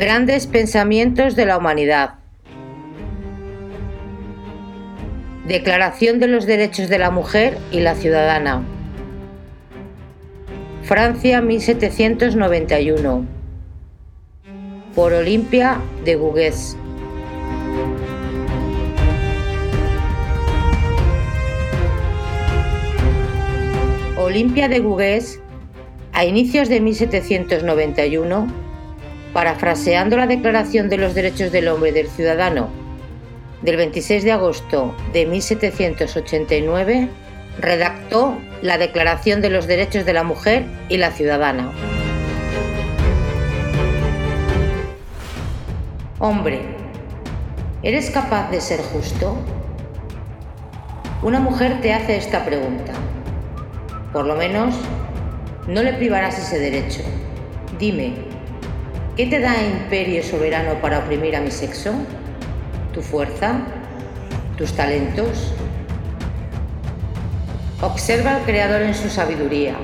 Grandes pensamientos de la humanidad. Declaración de los Derechos de la Mujer y la Ciudadana. Francia 1791. Por Olimpia de Gougues. Olimpia de Gougues, a inicios de 1791, parafraseando la Declaración de los Derechos del Hombre y del Ciudadano del 26 de agosto de 1789, redactó la Declaración de los Derechos de la Mujer y la Ciudadana. Hombre, ¿eres capaz de ser justo? Una mujer te hace esta pregunta. Por lo menos, no le privarás ese derecho. Dime, ¿Qué te da imperio soberano para oprimir a mi sexo? ¿Tu fuerza? ¿Tus talentos? Observa al Creador en su sabiduría.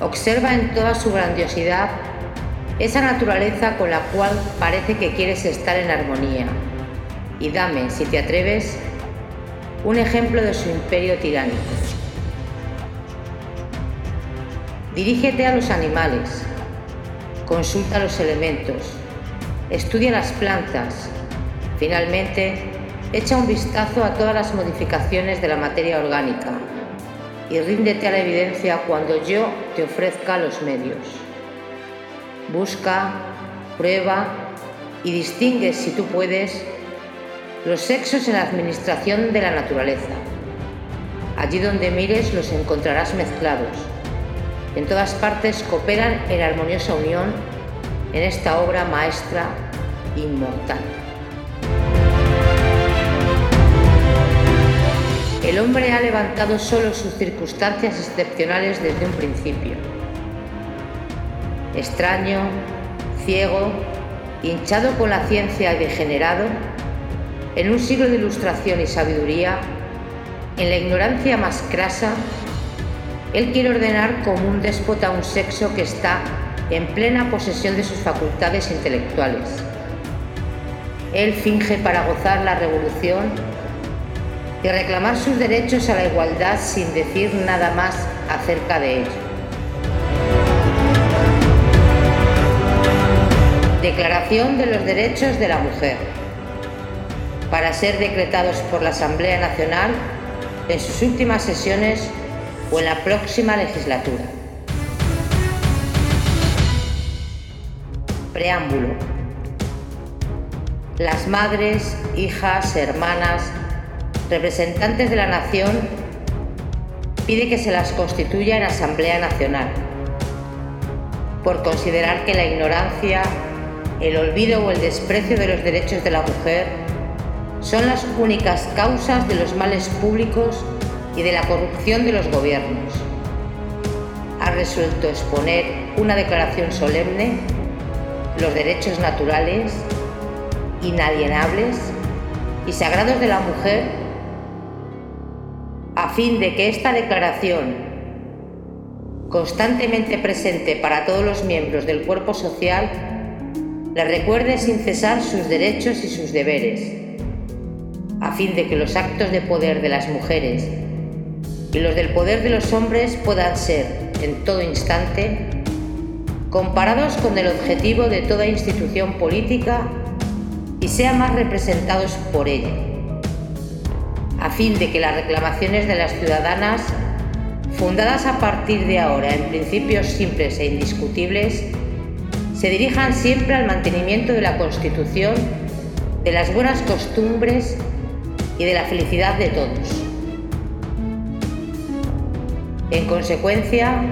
Observa en toda su grandiosidad esa naturaleza con la cual parece que quieres estar en armonía. Y dame, si te atreves, un ejemplo de su imperio tiránico. Dirígete a los animales, consulta los elementos, estudia las plantas, finalmente echa un vistazo a todas las modificaciones de la materia orgánica y ríndete a la evidencia cuando yo te ofrezca los medios. Busca, prueba y distingue, si tú puedes, los sexos en la administración de la naturaleza. Allí donde mires los encontrarás mezclados en todas partes cooperan en armoniosa unión en esta obra maestra inmortal. El hombre ha levantado solo sus circunstancias excepcionales desde un principio. Extraño, ciego, hinchado con la ciencia y degenerado, en un siglo de ilustración y sabiduría, en la ignorancia más crasa, él quiere ordenar como un déspota un sexo que está en plena posesión de sus facultades intelectuales. Él finge para gozar la revolución y reclamar sus derechos a la igualdad sin decir nada más acerca de ello. Declaración de los Derechos de la Mujer. Para ser decretados por la Asamblea Nacional en sus últimas sesiones o en la próxima legislatura. Preámbulo. Las madres, hijas, hermanas, representantes de la nación pide que se las constituya en Asamblea Nacional, por considerar que la ignorancia, el olvido o el desprecio de los derechos de la mujer son las únicas causas de los males públicos y de la corrupción de los gobiernos. Ha resuelto exponer una declaración solemne, los derechos naturales, inalienables y sagrados de la mujer, a fin de que esta declaración, constantemente presente para todos los miembros del cuerpo social, le recuerde sin cesar sus derechos y sus deberes, a fin de que los actos de poder de las mujeres y los del poder de los hombres puedan ser, en todo instante, comparados con el objetivo de toda institución política y sean más representados por ella, a fin de que las reclamaciones de las ciudadanas, fundadas a partir de ahora en principios simples e indiscutibles, se dirijan siempre al mantenimiento de la Constitución, de las buenas costumbres y de la felicidad de todos. En consecuencia,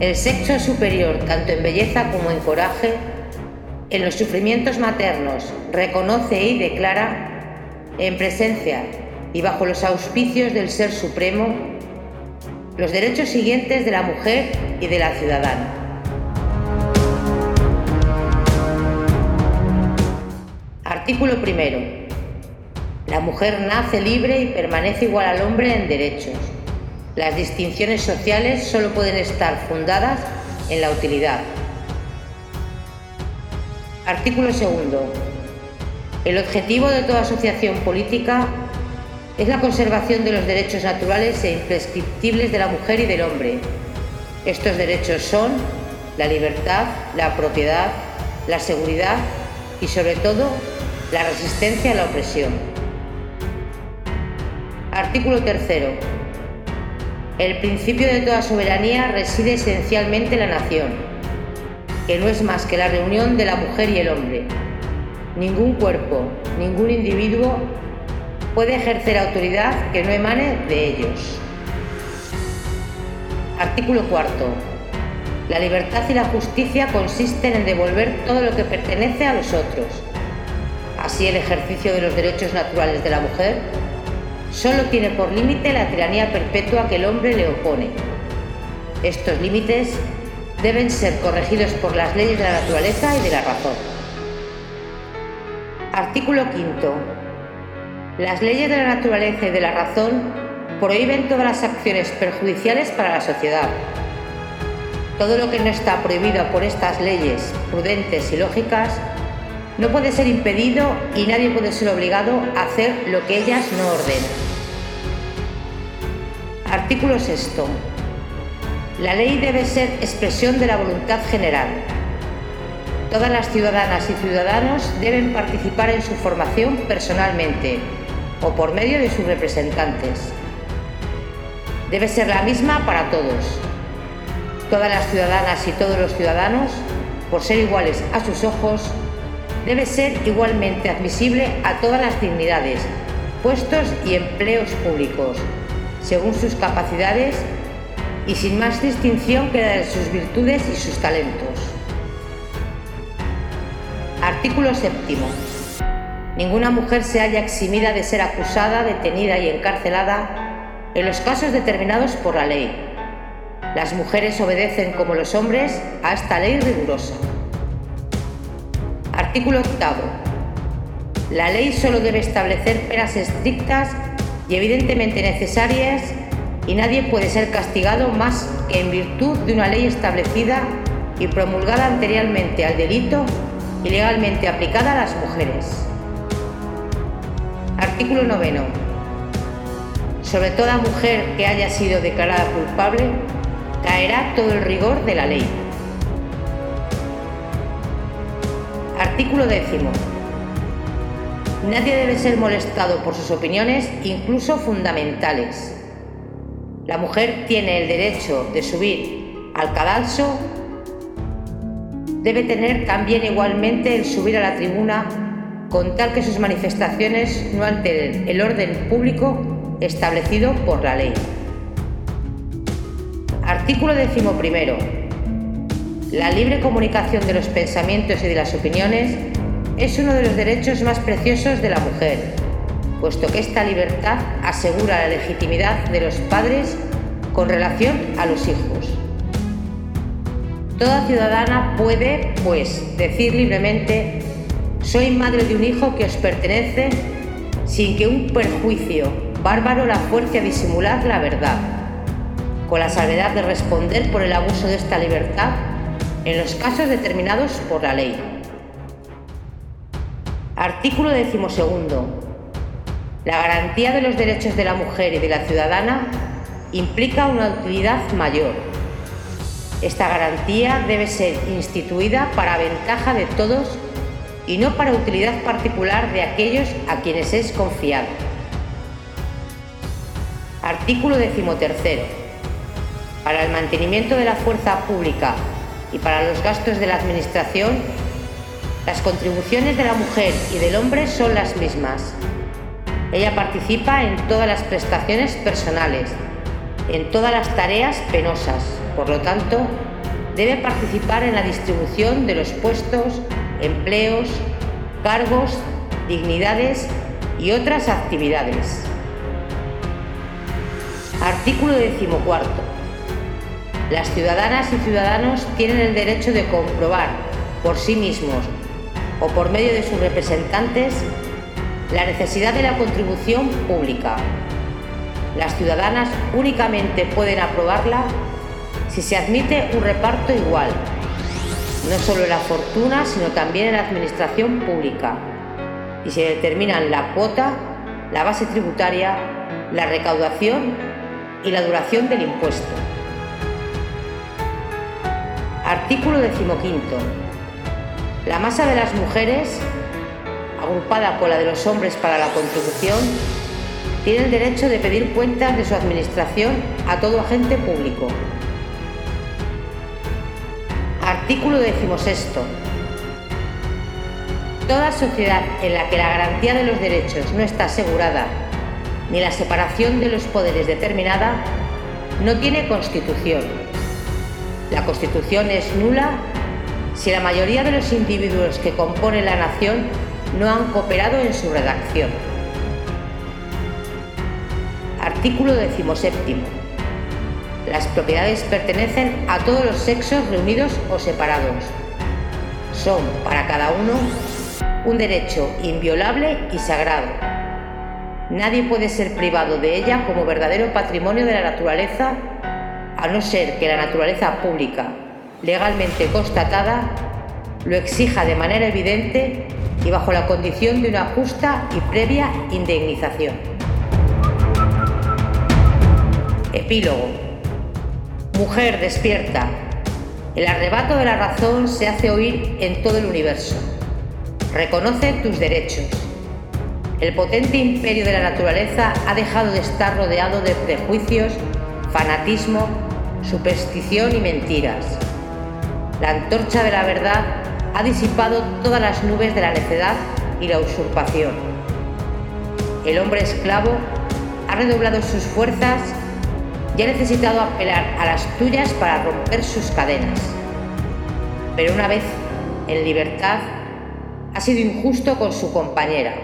el sexo superior, tanto en belleza como en coraje, en los sufrimientos maternos, reconoce y declara, en presencia y bajo los auspicios del Ser Supremo, los derechos siguientes de la mujer y de la ciudadana. Artículo primero. La mujer nace libre y permanece igual al hombre en derechos las distinciones sociales solo pueden estar fundadas en la utilidad. Artículo segundo. El objetivo de toda asociación política es la conservación de los derechos naturales e imprescriptibles de la mujer y del hombre. Estos derechos son la libertad, la propiedad, la seguridad y sobre todo la resistencia a la opresión. Artículo tercero. El principio de toda soberanía reside esencialmente en la nación, que no es más que la reunión de la mujer y el hombre. Ningún cuerpo, ningún individuo puede ejercer autoridad que no emane de ellos. Artículo cuarto. La libertad y la justicia consisten en devolver todo lo que pertenece a los otros. Así el ejercicio de los derechos naturales de la mujer solo tiene por límite la tiranía perpetua que el hombre le opone. Estos límites deben ser corregidos por las leyes de la naturaleza y de la razón. Artículo quinto. Las leyes de la naturaleza y de la razón prohíben todas las acciones perjudiciales para la sociedad. Todo lo que no está prohibido por estas leyes prudentes y lógicas no puede ser impedido y nadie puede ser obligado a hacer lo que ellas no ordenan. Artículo 6. La ley debe ser expresión de la voluntad general. Todas las ciudadanas y ciudadanos deben participar en su formación personalmente o por medio de sus representantes. Debe ser la misma para todos. Todas las ciudadanas y todos los ciudadanos, por ser iguales a sus ojos, debe ser igualmente admisible a todas las dignidades, puestos y empleos públicos, según sus capacidades y sin más distinción que la de sus virtudes y sus talentos. Artículo séptimo. Ninguna mujer se halla eximida de ser acusada, detenida y encarcelada en los casos determinados por la ley. Las mujeres obedecen como los hombres a esta ley rigurosa. Artículo octavo. La ley solo debe establecer penas estrictas y evidentemente necesarias y nadie puede ser castigado más que en virtud de una ley establecida y promulgada anteriormente al delito y legalmente aplicada a las mujeres. Artículo 9. Sobre toda mujer que haya sido declarada culpable, caerá todo el rigor de la ley. Artículo 10. Nadie debe ser molestado por sus opiniones, incluso fundamentales. La mujer tiene el derecho de subir al cadalso, debe tener también igualmente el subir a la tribuna con tal que sus manifestaciones no alteren el orden público establecido por la ley. Artículo 11. La libre comunicación de los pensamientos y de las opiniones es uno de los derechos más preciosos de la mujer, puesto que esta libertad asegura la legitimidad de los padres con relación a los hijos. Toda ciudadana puede, pues, decir libremente soy madre de un hijo que os pertenece sin que un perjuicio bárbaro la fuerce a disimular la verdad, con la salvedad de responder por el abuso de esta libertad en los casos determinados por la ley. Artículo 12. La garantía de los derechos de la mujer y de la ciudadana implica una utilidad mayor. Esta garantía debe ser instituida para ventaja de todos y no para utilidad particular de aquellos a quienes es confiado. Artículo 13. Para el mantenimiento de la fuerza pública y para los gastos de la Administración, las contribuciones de la mujer y del hombre son las mismas. Ella participa en todas las prestaciones personales, en todas las tareas penosas, por lo tanto, debe participar en la distribución de los puestos empleos, cargos, dignidades y otras actividades. Artículo 14. Las ciudadanas y ciudadanos tienen el derecho de comprobar por sí mismos o por medio de sus representantes la necesidad de la contribución pública. Las ciudadanas únicamente pueden aprobarla si se admite un reparto igual no solo en la fortuna, sino también en la administración pública, y se determinan la cuota, la base tributaria, la recaudación y la duración del impuesto. Artículo decimoquinto. La masa de las mujeres, agrupada con la de los hombres para la contribución, tiene el derecho de pedir cuentas de su administración a todo agente público. Artículo decimosexto. Toda sociedad en la que la garantía de los derechos no está asegurada ni la separación de los poderes determinada no tiene constitución. La constitución es nula si la mayoría de los individuos que componen la nación no han cooperado en su redacción. Artículo 17. Las propiedades pertenecen a todos los sexos reunidos o separados. Son para cada uno un derecho inviolable y sagrado. Nadie puede ser privado de ella como verdadero patrimonio de la naturaleza, a no ser que la naturaleza pública, legalmente constatada, lo exija de manera evidente y bajo la condición de una justa y previa indemnización. Epílogo. Mujer despierta. El arrebato de la razón se hace oír en todo el universo. Reconoce tus derechos. El potente imperio de la naturaleza ha dejado de estar rodeado de prejuicios, fanatismo, superstición y mentiras. La antorcha de la verdad ha disipado todas las nubes de la necedad y la usurpación. El hombre esclavo ha redoblado sus fuerzas y ha necesitado apelar a las tuyas para romper sus cadenas. Pero una vez en libertad, ha sido injusto con su compañera.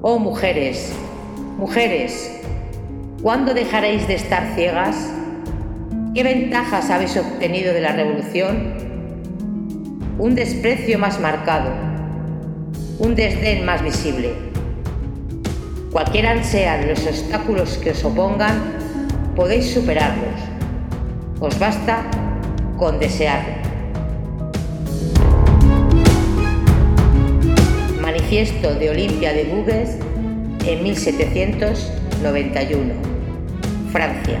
Oh mujeres, mujeres, ¿cuándo dejaréis de estar ciegas? ¿Qué ventajas habéis obtenido de la revolución? Un desprecio más marcado, un desdén más visible. Cualquiera sean los obstáculos que os opongan, podéis superarlos. Os basta con desearlo. Manifiesto de Olimpia de Gouges en 1791, Francia.